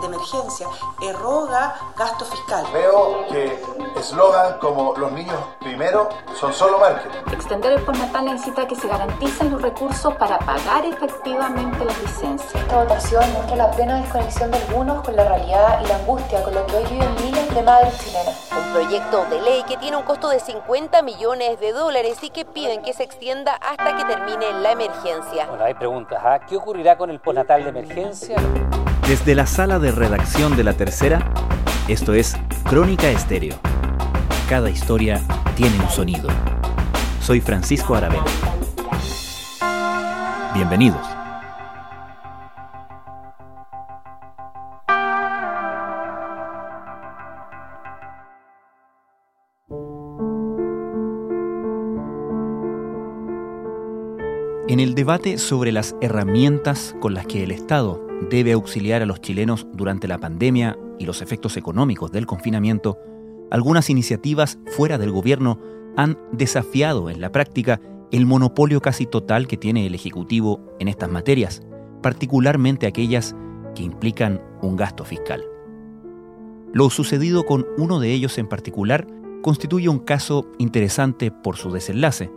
de emergencia eroga gasto fiscal. Veo que eslogan como los niños primero son solo marketing. Extender el postnatal necesita que se garanticen los recursos para pagar efectivamente las licencias. Esta votación muestra la plena desconexión de algunos con la realidad y la angustia con lo que hoy viven miles de madres chilenas. Un proyecto de ley que tiene un costo de 50 millones de dólares y que piden que se extienda hasta que termine la emergencia. Bueno, hay preguntas. ¿ah? ¿Qué ocurrirá con el postnatal de emergencia? Desde la sala de redacción de la tercera, esto es Crónica Estéreo. Cada historia tiene un sonido. Soy Francisco Aravena. Bienvenidos. En el debate sobre las herramientas con las que el Estado debe auxiliar a los chilenos durante la pandemia y los efectos económicos del confinamiento, algunas iniciativas fuera del gobierno han desafiado en la práctica el monopolio casi total que tiene el Ejecutivo en estas materias, particularmente aquellas que implican un gasto fiscal. Lo sucedido con uno de ellos en particular constituye un caso interesante por su desenlace,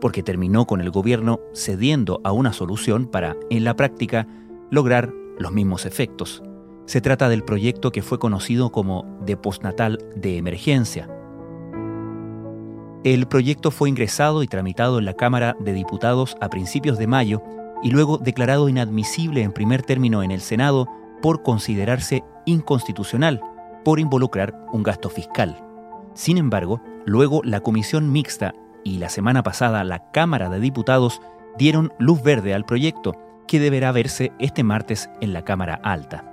porque terminó con el gobierno cediendo a una solución para, en la práctica, lograr los mismos efectos. Se trata del proyecto que fue conocido como de postnatal de emergencia. El proyecto fue ingresado y tramitado en la Cámara de Diputados a principios de mayo y luego declarado inadmisible en primer término en el Senado por considerarse inconstitucional, por involucrar un gasto fiscal. Sin embargo, luego la Comisión Mixta y la semana pasada la Cámara de Diputados dieron luz verde al proyecto, que deberá verse este martes en la Cámara Alta.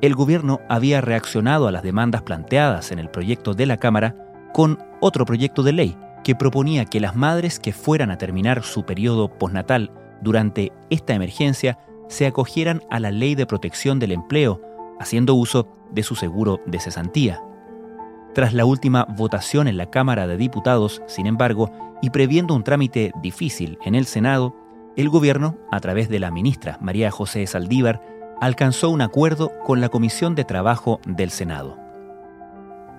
El gobierno había reaccionado a las demandas planteadas en el proyecto de la Cámara con otro proyecto de ley que proponía que las madres que fueran a terminar su periodo postnatal durante esta emergencia se acogieran a la Ley de Protección del Empleo, haciendo uso de su seguro de cesantía. Tras la última votación en la Cámara de Diputados, sin embargo, y previendo un trámite difícil en el Senado, el gobierno, a través de la ministra María José Saldívar, alcanzó un acuerdo con la Comisión de Trabajo del Senado.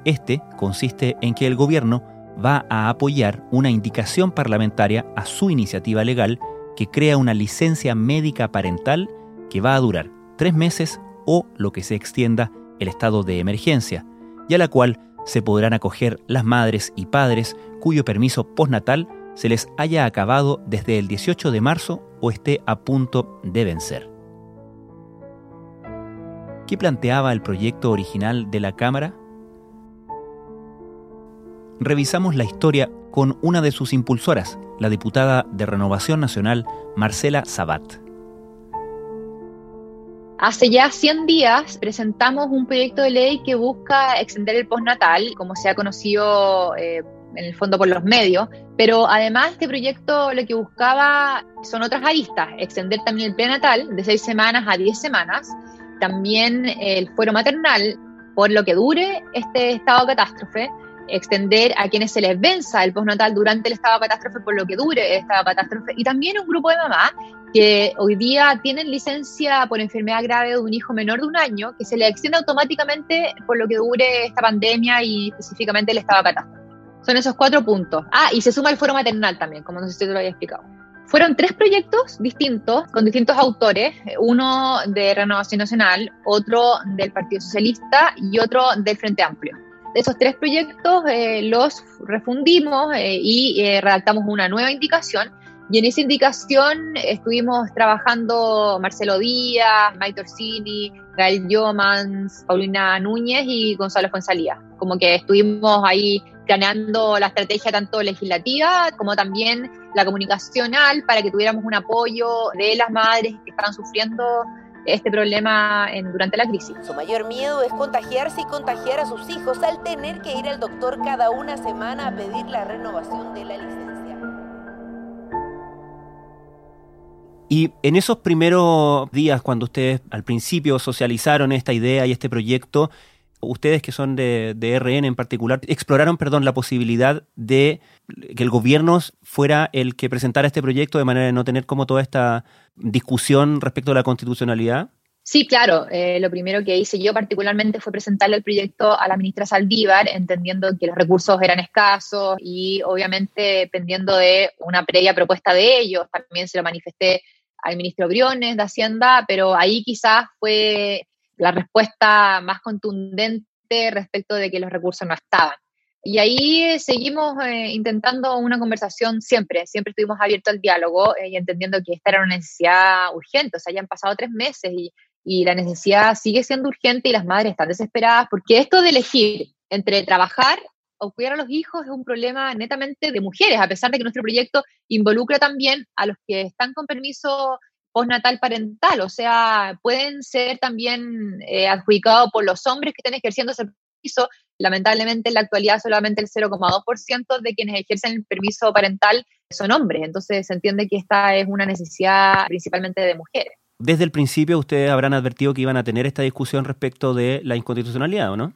Este consiste en que el gobierno va a apoyar una indicación parlamentaria a su iniciativa legal que crea una licencia médica parental que va a durar tres meses o lo que se extienda el estado de emergencia, y a la cual se podrán acoger las madres y padres cuyo permiso postnatal se les haya acabado desde el 18 de marzo o esté a punto de vencer. ¿Qué planteaba el proyecto original de la Cámara? Revisamos la historia con una de sus impulsoras, la diputada de Renovación Nacional, Marcela Sabat. Hace ya 100 días presentamos un proyecto de ley que busca extender el postnatal, como se ha conocido eh, en el fondo por los medios, pero además este proyecto lo que buscaba son otras aristas, extender también el prenatal de seis semanas a 10 semanas, también el fuero maternal por lo que dure este estado de catástrofe, extender a quienes se les venza el postnatal durante el estado de catástrofe por lo que dure el estado de catástrofe, y también un grupo de mamás que hoy día tienen licencia por enfermedad grave de un hijo menor de un año, que se le extiende automáticamente por lo que dure esta pandemia y específicamente el estado de catástrofe. Son esos cuatro puntos. Ah, y se suma el foro maternal también, como no sé si te lo había explicado. Fueron tres proyectos distintos, con distintos autores, uno de Renovación Nacional, otro del Partido Socialista y otro del Frente Amplio. De esos tres proyectos eh, los refundimos eh, y eh, redactamos una nueva indicación y en esa indicación estuvimos trabajando Marcelo Díaz, Mike Torsini, Gael Yomans, Paulina Núñez y Gonzalo Fuenzalía. Como que estuvimos ahí planeando la estrategia tanto legislativa como también la comunicacional para que tuviéramos un apoyo de las madres que estaban sufriendo este problema en, durante la crisis. Su mayor miedo es contagiarse y contagiar a sus hijos al tener que ir al doctor cada una semana a pedir la renovación de la licencia. Y en esos primeros días, cuando ustedes al principio socializaron esta idea y este proyecto, ustedes que son de, RN en particular, exploraron, perdón, la posibilidad de que el gobierno fuera el que presentara este proyecto de manera de no tener como toda esta discusión respecto a la constitucionalidad? Sí, claro. Eh, lo primero que hice yo particularmente fue presentarle el proyecto a la ministra Saldívar, entendiendo que los recursos eran escasos y obviamente dependiendo de una previa propuesta de ellos. También se lo manifesté al ministro Briones de Hacienda, pero ahí quizás fue la respuesta más contundente respecto de que los recursos no estaban. Y ahí eh, seguimos eh, intentando una conversación siempre, siempre estuvimos abiertos al diálogo eh, y entendiendo que esta era una necesidad urgente, o sea, ya han pasado tres meses y, y la necesidad sigue siendo urgente y las madres están desesperadas porque esto de elegir entre trabajar o cuidar a los hijos es un problema netamente de mujeres, a pesar de que nuestro proyecto involucra también a los que están con permiso postnatal parental, o sea, pueden ser también eh, adjudicados por los hombres que estén ejerciendo ese permiso. Lamentablemente en la actualidad solamente el 0,2% de quienes ejercen el permiso parental son hombres, entonces se entiende que esta es una necesidad principalmente de mujeres. Desde el principio ustedes habrán advertido que iban a tener esta discusión respecto de la inconstitucionalidad, ¿o no?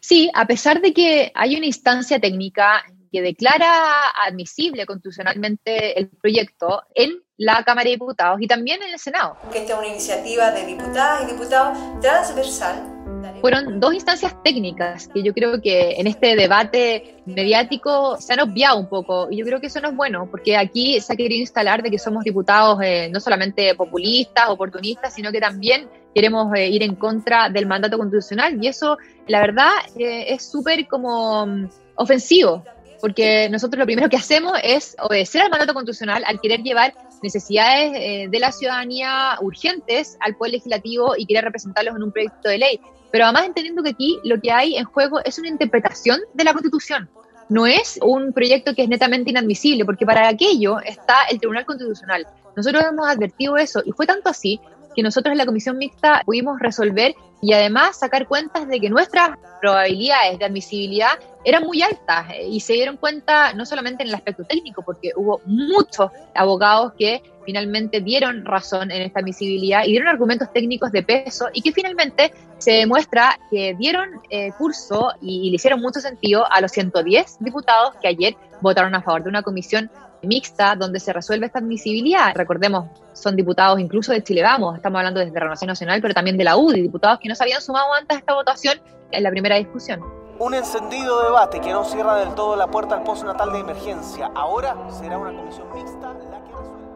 Sí, a pesar de que hay una instancia técnica que declara admisible constitucionalmente el proyecto en la Cámara de Diputados y también en el Senado. Que esta es una iniciativa de diputadas y diputados transversal. Fueron dos instancias técnicas que yo creo que en este debate mediático se han obviado un poco y yo creo que eso no es bueno porque aquí se ha querido instalar de que somos diputados eh, no solamente populistas, oportunistas, sino que también queremos eh, ir en contra del mandato constitucional y eso la verdad eh, es súper como mm, ofensivo porque nosotros lo primero que hacemos es obedecer al mandato constitucional al querer llevar necesidades eh, de la ciudadanía urgentes al Poder Legislativo y querer representarlos en un proyecto de ley. Pero además entendiendo que aquí lo que hay en juego es una interpretación de la Constitución. No es un proyecto que es netamente inadmisible, porque para aquello está el Tribunal Constitucional. Nosotros hemos advertido eso y fue tanto así que nosotros en la comisión mixta pudimos resolver y además sacar cuentas de que nuestras probabilidades de admisibilidad eran muy altas eh, y se dieron cuenta no solamente en el aspecto técnico, porque hubo muchos abogados que finalmente dieron razón en esta admisibilidad y dieron argumentos técnicos de peso y que finalmente se demuestra que dieron eh, curso y, y le hicieron mucho sentido a los 110 diputados que ayer votaron a favor de una comisión mixta donde se resuelve esta admisibilidad. Recordemos, son diputados incluso de Chile Vamos, estamos hablando desde Renovación Nacional, pero también de la UDI, diputados que no se habían sumado antes a esta votación en la primera discusión. Un encendido debate que no cierra del todo la puerta al postnatal de emergencia. Ahora será una comisión mixta la que resuelva.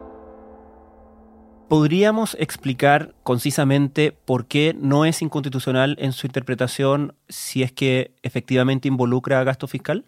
¿Podríamos explicar concisamente por qué no es inconstitucional en su interpretación si es que efectivamente involucra gasto fiscal?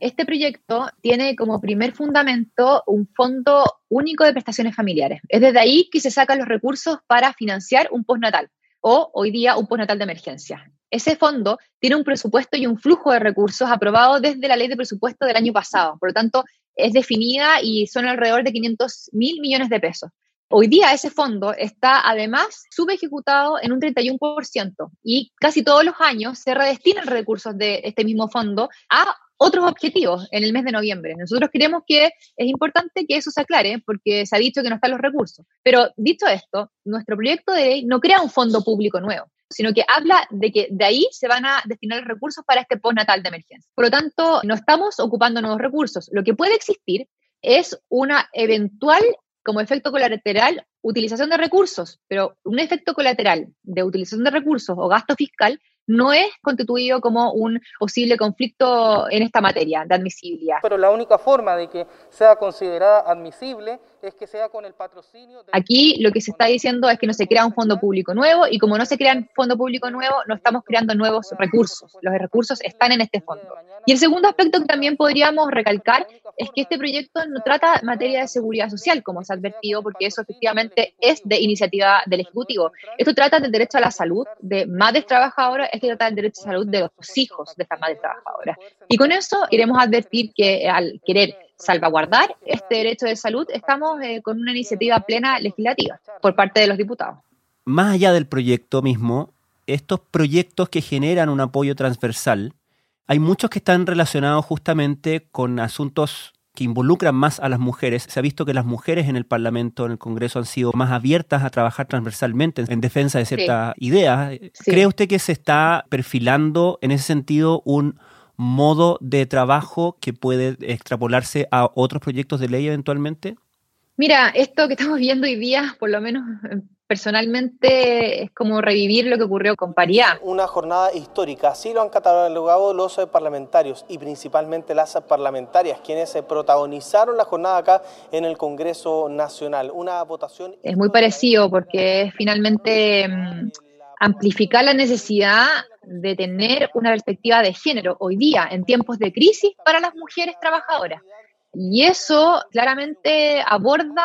Este proyecto tiene como primer fundamento un fondo único de prestaciones familiares. Es desde ahí que se sacan los recursos para financiar un postnatal o hoy día un postnatal de emergencia. Ese fondo tiene un presupuesto y un flujo de recursos aprobado desde la ley de presupuesto del año pasado. Por lo tanto, es definida y son alrededor de 500 mil millones de pesos. Hoy día ese fondo está además subejecutado en un 31% y casi todos los años se redestinan recursos de este mismo fondo a otros objetivos en el mes de noviembre. Nosotros creemos que es importante que eso se aclare porque se ha dicho que no están los recursos. Pero dicho esto, nuestro proyecto de ley no crea un fondo público nuevo sino que habla de que de ahí se van a destinar recursos para este postnatal de emergencia. Por lo tanto, no estamos ocupando nuevos recursos. Lo que puede existir es una eventual, como efecto colateral, utilización de recursos, pero un efecto colateral de utilización de recursos o gasto fiscal no es constituido como un posible conflicto en esta materia de admisibilidad. Pero la única forma de que sea considerada admisible es que sea con el patrocinio. De... Aquí lo que se está diciendo es que no se crea un fondo público nuevo y como no se crea un fondo público nuevo, no estamos creando nuevos recursos. Los recursos están en este fondo. Y el segundo aspecto que también podríamos recalcar es que este proyecto no trata materia de seguridad social, como se ha advertido, porque eso efectivamente es de iniciativa del Ejecutivo. Esto trata del derecho a la salud de madres trabajadoras, es que trata del derecho a la salud de los hijos de estas madres trabajadoras. Y con eso queremos advertir que al querer salvaguardar este derecho de salud, estamos eh, con una iniciativa plena legislativa por parte de los diputados. más allá del proyecto mismo, estos proyectos que generan un apoyo transversal, hay muchos que están relacionados justamente con asuntos que involucran más a las mujeres. Se ha visto que las mujeres en el Parlamento, en el Congreso, han sido más abiertas a trabajar transversalmente en defensa de ciertas ideas. ¿Cree usted que se está perfilando en ese sentido un modo de trabajo que puede extrapolarse a otros proyectos de ley eventualmente? Mira, esto que estamos viendo hoy día, por lo menos personalmente, es como revivir lo que ocurrió con paridad. Una jornada histórica, así lo han catalogado los parlamentarios y principalmente las parlamentarias, quienes protagonizaron la jornada acá en el Congreso Nacional. Una votación... Es muy parecido porque es finalmente mm, amplificar la necesidad de tener una perspectiva de género hoy día, en tiempos de crisis, para las mujeres trabajadoras. Y eso claramente aborda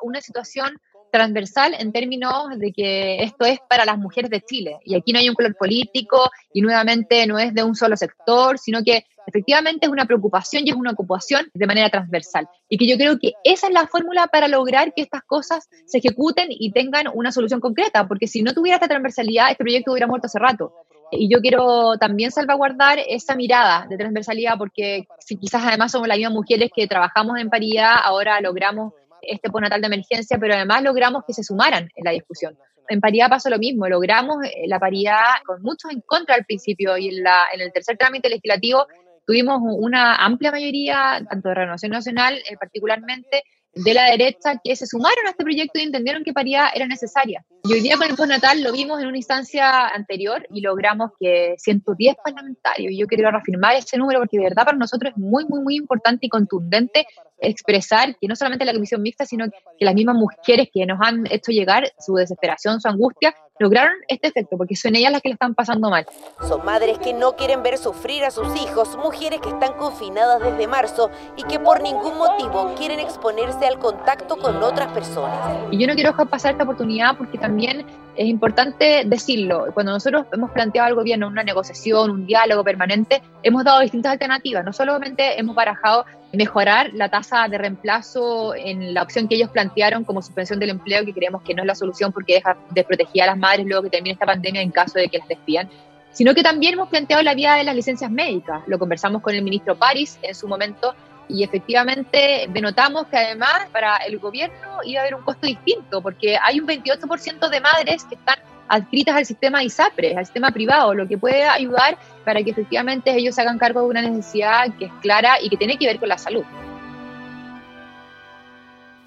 una situación transversal en términos de que esto es para las mujeres de Chile. Y aquí no hay un color político y nuevamente no es de un solo sector, sino que efectivamente es una preocupación y es una ocupación de manera transversal. Y que yo creo que esa es la fórmula para lograr que estas cosas se ejecuten y tengan una solución concreta, porque si no tuviera esta transversalidad, este proyecto hubiera muerto hace rato. Y yo quiero también salvaguardar esa mirada de transversalidad, porque si quizás además somos las mismas mujeres que trabajamos en paridad, ahora logramos este postnatal de emergencia, pero además logramos que se sumaran en la discusión. En paridad pasó lo mismo, logramos eh, la paridad con muchos en contra al principio y en, la, en el tercer trámite legislativo tuvimos una amplia mayoría, tanto de Renovación Nacional eh, particularmente, de la derecha que se sumaron a este proyecto y entendieron que paridad era necesaria. Y hoy día con el postnatal lo vimos en una instancia anterior y logramos que 110 parlamentarios, y yo quiero reafirmar ese número porque de verdad para nosotros es muy, muy, muy importante y contundente expresar que no solamente la comisión mixta, sino que las mismas mujeres que nos han hecho llegar su desesperación, su angustia, lograron este efecto, porque son ellas las que le están pasando mal. Son madres que no quieren ver sufrir a sus hijos, mujeres que están confinadas desde marzo y que por ningún motivo quieren exponerse al contacto con otras personas. Y yo no quiero dejar pasar esta oportunidad porque también es importante decirlo. Cuando nosotros hemos planteado al gobierno una negociación, un diálogo permanente, hemos dado distintas alternativas. No solamente hemos barajado mejorar la tasa de reemplazo en la opción que ellos plantearon como suspensión del empleo, que creemos que no es la solución porque deja desprotegida a las madres luego que termine esta pandemia en caso de que las despidan, sino que también hemos planteado la vía de las licencias médicas. Lo conversamos con el ministro París en su momento y efectivamente denotamos que además para el gobierno iba a haber un costo distinto, porque hay un 28% de madres que están adscritas al sistema ISAPRE, al sistema privado, lo que puede ayudar para que efectivamente ellos se hagan cargo de una necesidad que es clara y que tiene que ver con la salud.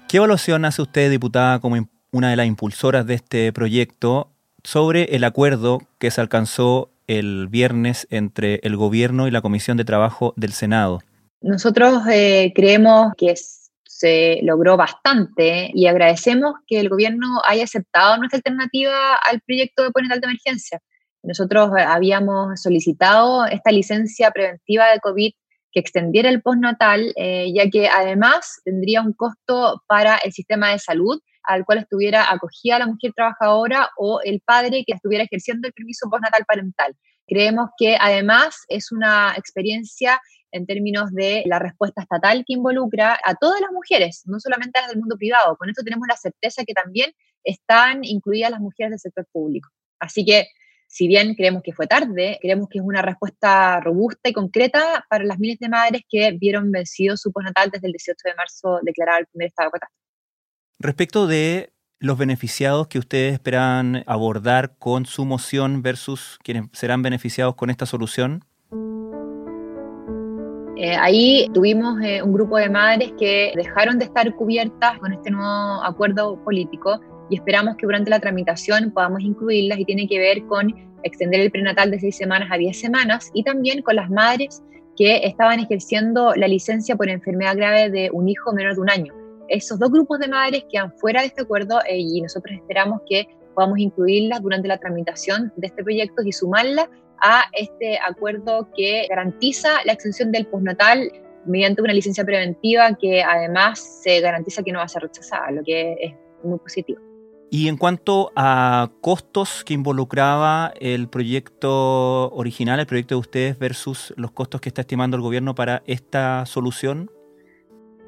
¿Qué evaluación hace usted, diputada, como una de las impulsoras de este proyecto sobre el acuerdo que se alcanzó el viernes entre el gobierno y la Comisión de Trabajo del Senado? Nosotros eh, creemos que se logró bastante y agradecemos que el gobierno haya aceptado nuestra alternativa al proyecto de Ponetal de Emergencia. Nosotros eh, habíamos solicitado esta licencia preventiva de COVID que extendiera el postnatal, eh, ya que además tendría un costo para el sistema de salud al cual estuviera acogida la mujer trabajadora o el padre que estuviera ejerciendo el permiso postnatal parental. Creemos que además es una experiencia en términos de la respuesta estatal que involucra a todas las mujeres, no solamente a las del mundo privado. Con esto tenemos la certeza que también están incluidas las mujeres del sector público. Así que, si bien creemos que fue tarde, creemos que es una respuesta robusta y concreta para las miles de madres que vieron vencido su postnatal desde el 18 de marzo declarado el primer estado de catástrofe. Respecto de los beneficiados que ustedes esperan abordar con su moción versus quienes serán beneficiados con esta solución, eh, ahí tuvimos eh, un grupo de madres que dejaron de estar cubiertas con este nuevo acuerdo político y esperamos que durante la tramitación podamos incluirlas y tiene que ver con extender el prenatal de seis semanas a diez semanas y también con las madres que estaban ejerciendo la licencia por enfermedad grave de un hijo menor de un año. Esos dos grupos de madres quedan fuera de este acuerdo eh, y nosotros esperamos que podamos incluirlas durante la tramitación de este proyecto y sumarlas a este acuerdo que garantiza la extensión del postnatal mediante una licencia preventiva que además se garantiza que no va a ser rechazada, lo que es muy positivo. Y en cuanto a costos que involucraba el proyecto original, el proyecto de ustedes versus los costos que está estimando el gobierno para esta solución.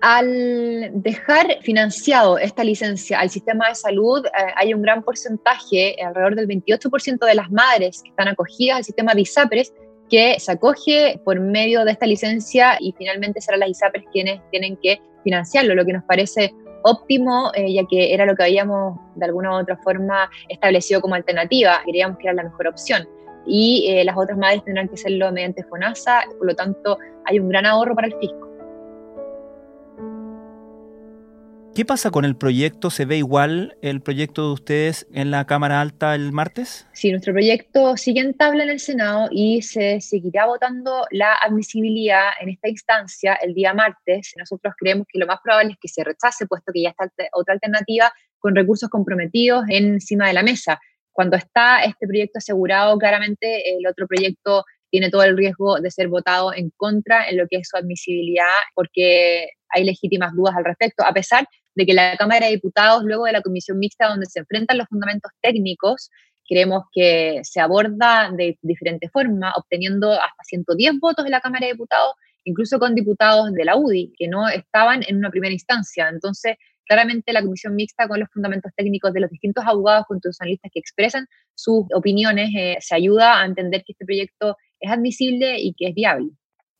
Al dejar financiado esta licencia al sistema de salud, eh, hay un gran porcentaje, alrededor del 28% de las madres que están acogidas al sistema de ISAPRES, que se acoge por medio de esta licencia y finalmente serán las ISAPRES quienes tienen que financiarlo, lo que nos parece óptimo, eh, ya que era lo que habíamos de alguna u otra forma establecido como alternativa, creíamos que era la mejor opción. Y eh, las otras madres tendrán que hacerlo mediante FONASA, por lo tanto hay un gran ahorro para el fisco. ¿Qué pasa con el proyecto? ¿Se ve igual el proyecto de ustedes en la Cámara Alta el martes? Sí, nuestro proyecto sigue en tabla en el Senado y se seguirá votando la admisibilidad en esta instancia el día martes. Nosotros creemos que lo más probable es que se rechace, puesto que ya está otra alternativa con recursos comprometidos encima de la mesa. Cuando está este proyecto asegurado, claramente el otro proyecto tiene todo el riesgo de ser votado en contra en lo que es su admisibilidad, porque hay legítimas dudas al respecto, a pesar de que la Cámara de Diputados, luego de la comisión mixta donde se enfrentan los fundamentos técnicos, creemos que se aborda de diferente forma, obteniendo hasta 110 votos de la Cámara de Diputados, incluso con diputados de la UDI, que no estaban en una primera instancia. Entonces, claramente la comisión mixta con los fundamentos técnicos de los distintos abogados constitucionalistas que expresan sus opiniones eh, se ayuda a entender que este proyecto es admisible y que es viable.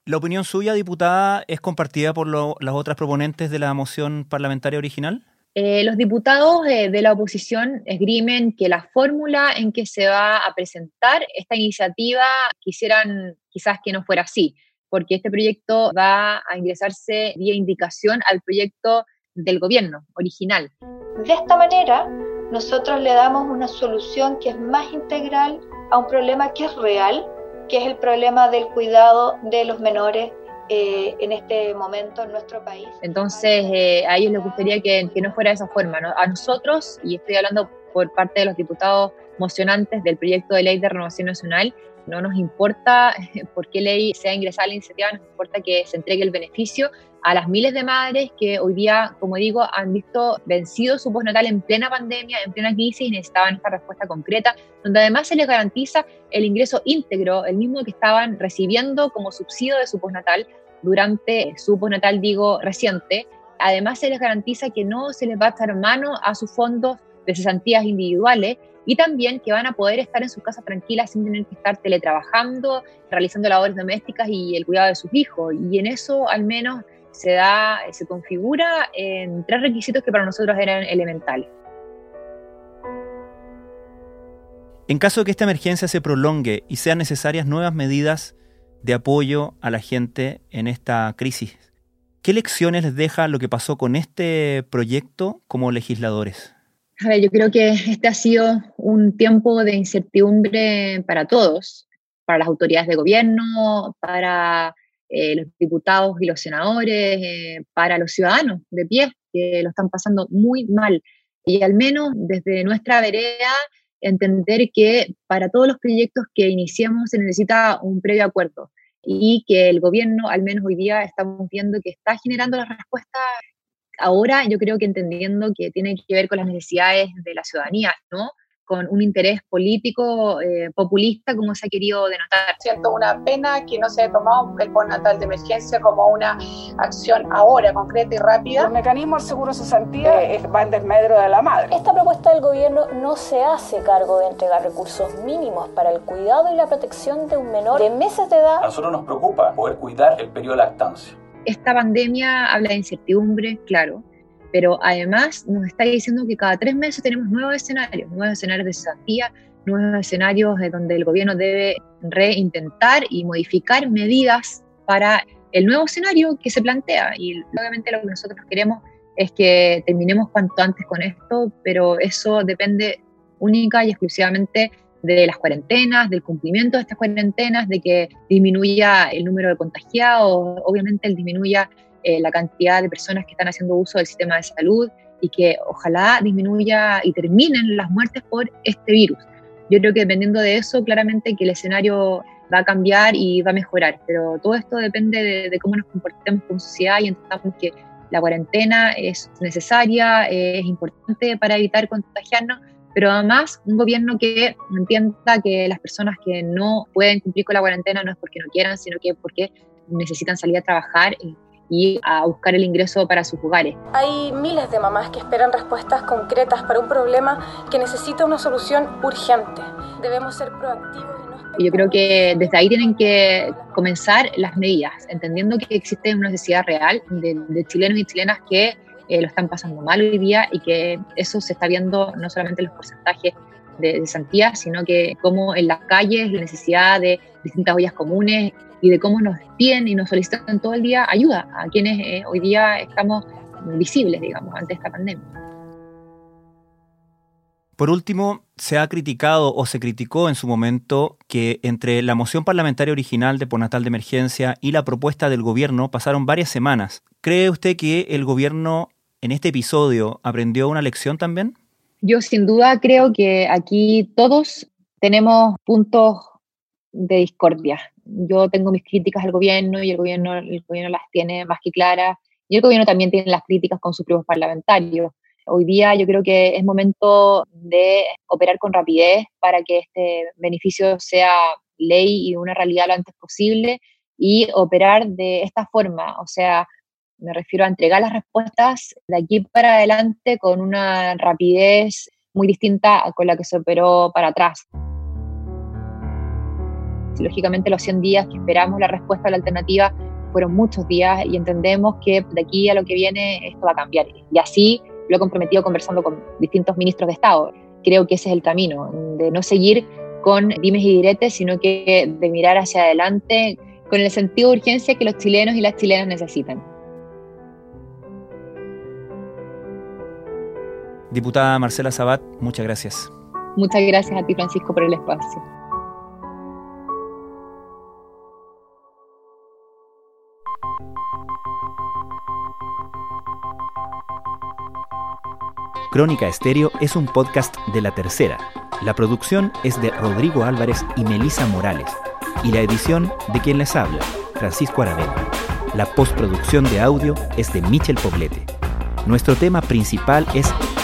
¿La opinión suya, diputada, es compartida por las otras proponentes de la moción parlamentaria original? Eh, los diputados eh, de la oposición esgrimen que la fórmula en que se va a presentar esta iniciativa quisieran quizás que no fuera así, porque este proyecto va a ingresarse vía indicación al proyecto del gobierno original. De esta manera, nosotros le damos una solución que es más integral a un problema que es real que es el problema del cuidado de los menores eh, en este momento en nuestro país. Entonces, eh, a ellos les gustaría que, que no fuera de esa forma. A nosotros, y estoy hablando por parte de los diputados mocionantes del proyecto de ley de renovación nacional, no nos importa por qué ley sea ingresada la iniciativa, nos importa que se entregue el beneficio a las miles de madres que hoy día, como digo, han visto vencido su postnatal en plena pandemia, en plena crisis y necesitaban esta respuesta concreta, donde además se les garantiza el ingreso íntegro, el mismo que estaban recibiendo como subsidio de su postnatal durante su postnatal, digo, reciente. Además se les garantiza que no se les va a echar mano a sus fondos de cesantías individuales y también que van a poder estar en sus casas tranquilas sin tener que estar teletrabajando, realizando labores domésticas y el cuidado de sus hijos. Y en eso al menos se da, se configura en tres requisitos que para nosotros eran elementales. En caso de que esta emergencia se prolongue y sean necesarias nuevas medidas de apoyo a la gente en esta crisis, ¿qué lecciones les deja lo que pasó con este proyecto como legisladores? A ver, yo creo que este ha sido un tiempo de incertidumbre para todos, para las autoridades de gobierno, para eh, los diputados y los senadores, eh, para los ciudadanos de pie, que lo están pasando muy mal. Y al menos desde nuestra vereda, entender que para todos los proyectos que iniciemos se necesita un previo acuerdo y que el gobierno, al menos hoy día, estamos viendo que está generando las respuestas ahora yo creo que entendiendo que tiene que ver con las necesidades de la ciudadanía, ¿no? con un interés político eh, populista como se ha querido denotar. Siento una pena que no se haya tomado el postnatal de emergencia como una acción ahora concreta y rápida. El mecanismo del seguro cesantía eh, va en desmedro de la madre. Esta propuesta del gobierno no se hace cargo de entregar recursos mínimos para el cuidado y la protección de un menor de meses de edad. A nosotros nos preocupa poder cuidar el periodo de lactancia esta pandemia habla de incertidumbre, claro, pero además nos está diciendo que cada tres meses tenemos nuevos escenarios, nuevos escenarios de desafía, nuevos escenarios de donde el gobierno debe reintentar y modificar medidas para el nuevo escenario que se plantea. Y obviamente lo que nosotros queremos es que terminemos cuanto antes con esto, pero eso depende única y exclusivamente de las cuarentenas, del cumplimiento de estas cuarentenas, de que disminuya el número de contagiados, obviamente el disminuya eh, la cantidad de personas que están haciendo uso del sistema de salud y que ojalá disminuya y terminen las muertes por este virus. Yo creo que dependiendo de eso, claramente que el escenario va a cambiar y va a mejorar, pero todo esto depende de, cómo nos comportemos como sociedad y entendamos que la cuarentena es necesaria, es importante para evitar contagiarnos, pero además un gobierno que entienda que las personas que no pueden cumplir con la cuarentena no es porque no quieran, sino que porque necesitan salir a trabajar y, a buscar el ingreso para sus hogares. Hay miles de mamás que esperan respuestas concretas para un problema que necesita una solución urgente. Debemos ser proactivos y yo creo que desde ahí tienen que comenzar las medidas, entendiendo que existe una necesidad real de, chilenos y chilenas que eh, lo están pasando mal hoy día y que eso se está viendo no solamente en los porcentajes de, de sino que como en las calles la necesidad de distintas ollas comunes y de cómo nos piden y nos solicitan todo el día ayuda a quienes eh, hoy día estamos visibles, digamos, ante esta pandemia. Por último, se ha criticado o se criticó en su momento que entre la moción parlamentaria original de Ponatal de Emergencia y la propuesta del gobierno pasaron varias semanas. ¿Cree usted que el gobierno en este episodio aprendió una lección también? Yo sin duda creo que aquí todos tenemos puntos de discordia. Yo tengo mis críticas al gobierno y el gobierno, el gobierno las tiene más que claras y el gobierno también tiene las críticas con sus propios parlamentarios. Hoy día yo creo que es momento de operar con rapidez para que este beneficio sea ley y una realidad lo antes posible y operar de esta forma, o sea, me refiero a entregar las respuestas de aquí para adelante con una rapidez muy distinta con la que se operó para atrás. Lógicamente los 100 días que esperamos la respuesta a la alternativa fueron muchos días y entendemos que de aquí a lo que viene esto va a cambiar. Y así lo he comprometido conversando con distintos ministros de Estado. Creo que ese es el camino, de no seguir con dimes y diretes, sino que de mirar hacia adelante con el sentido de urgencia que los chilenos y las chilenas necesitan. Diputada Marcela Sabat, muchas gracias. Muchas gracias a ti, Francisco, por el espacio. Crónica Estéreo es un podcast de La Tercera. La producción es de Rodrigo Álvarez y Melisa Morales. Y la edición de quien les habla, Francisco Aravena. La postproducción de audio es de Michel Poblete. Nuestro tema principal es